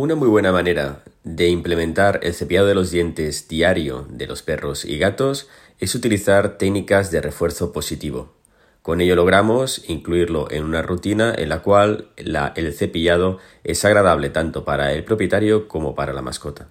Una muy buena manera de implementar el cepillado de los dientes diario de los perros y gatos es utilizar técnicas de refuerzo positivo. Con ello logramos incluirlo en una rutina en la cual el cepillado es agradable tanto para el propietario como para la mascota.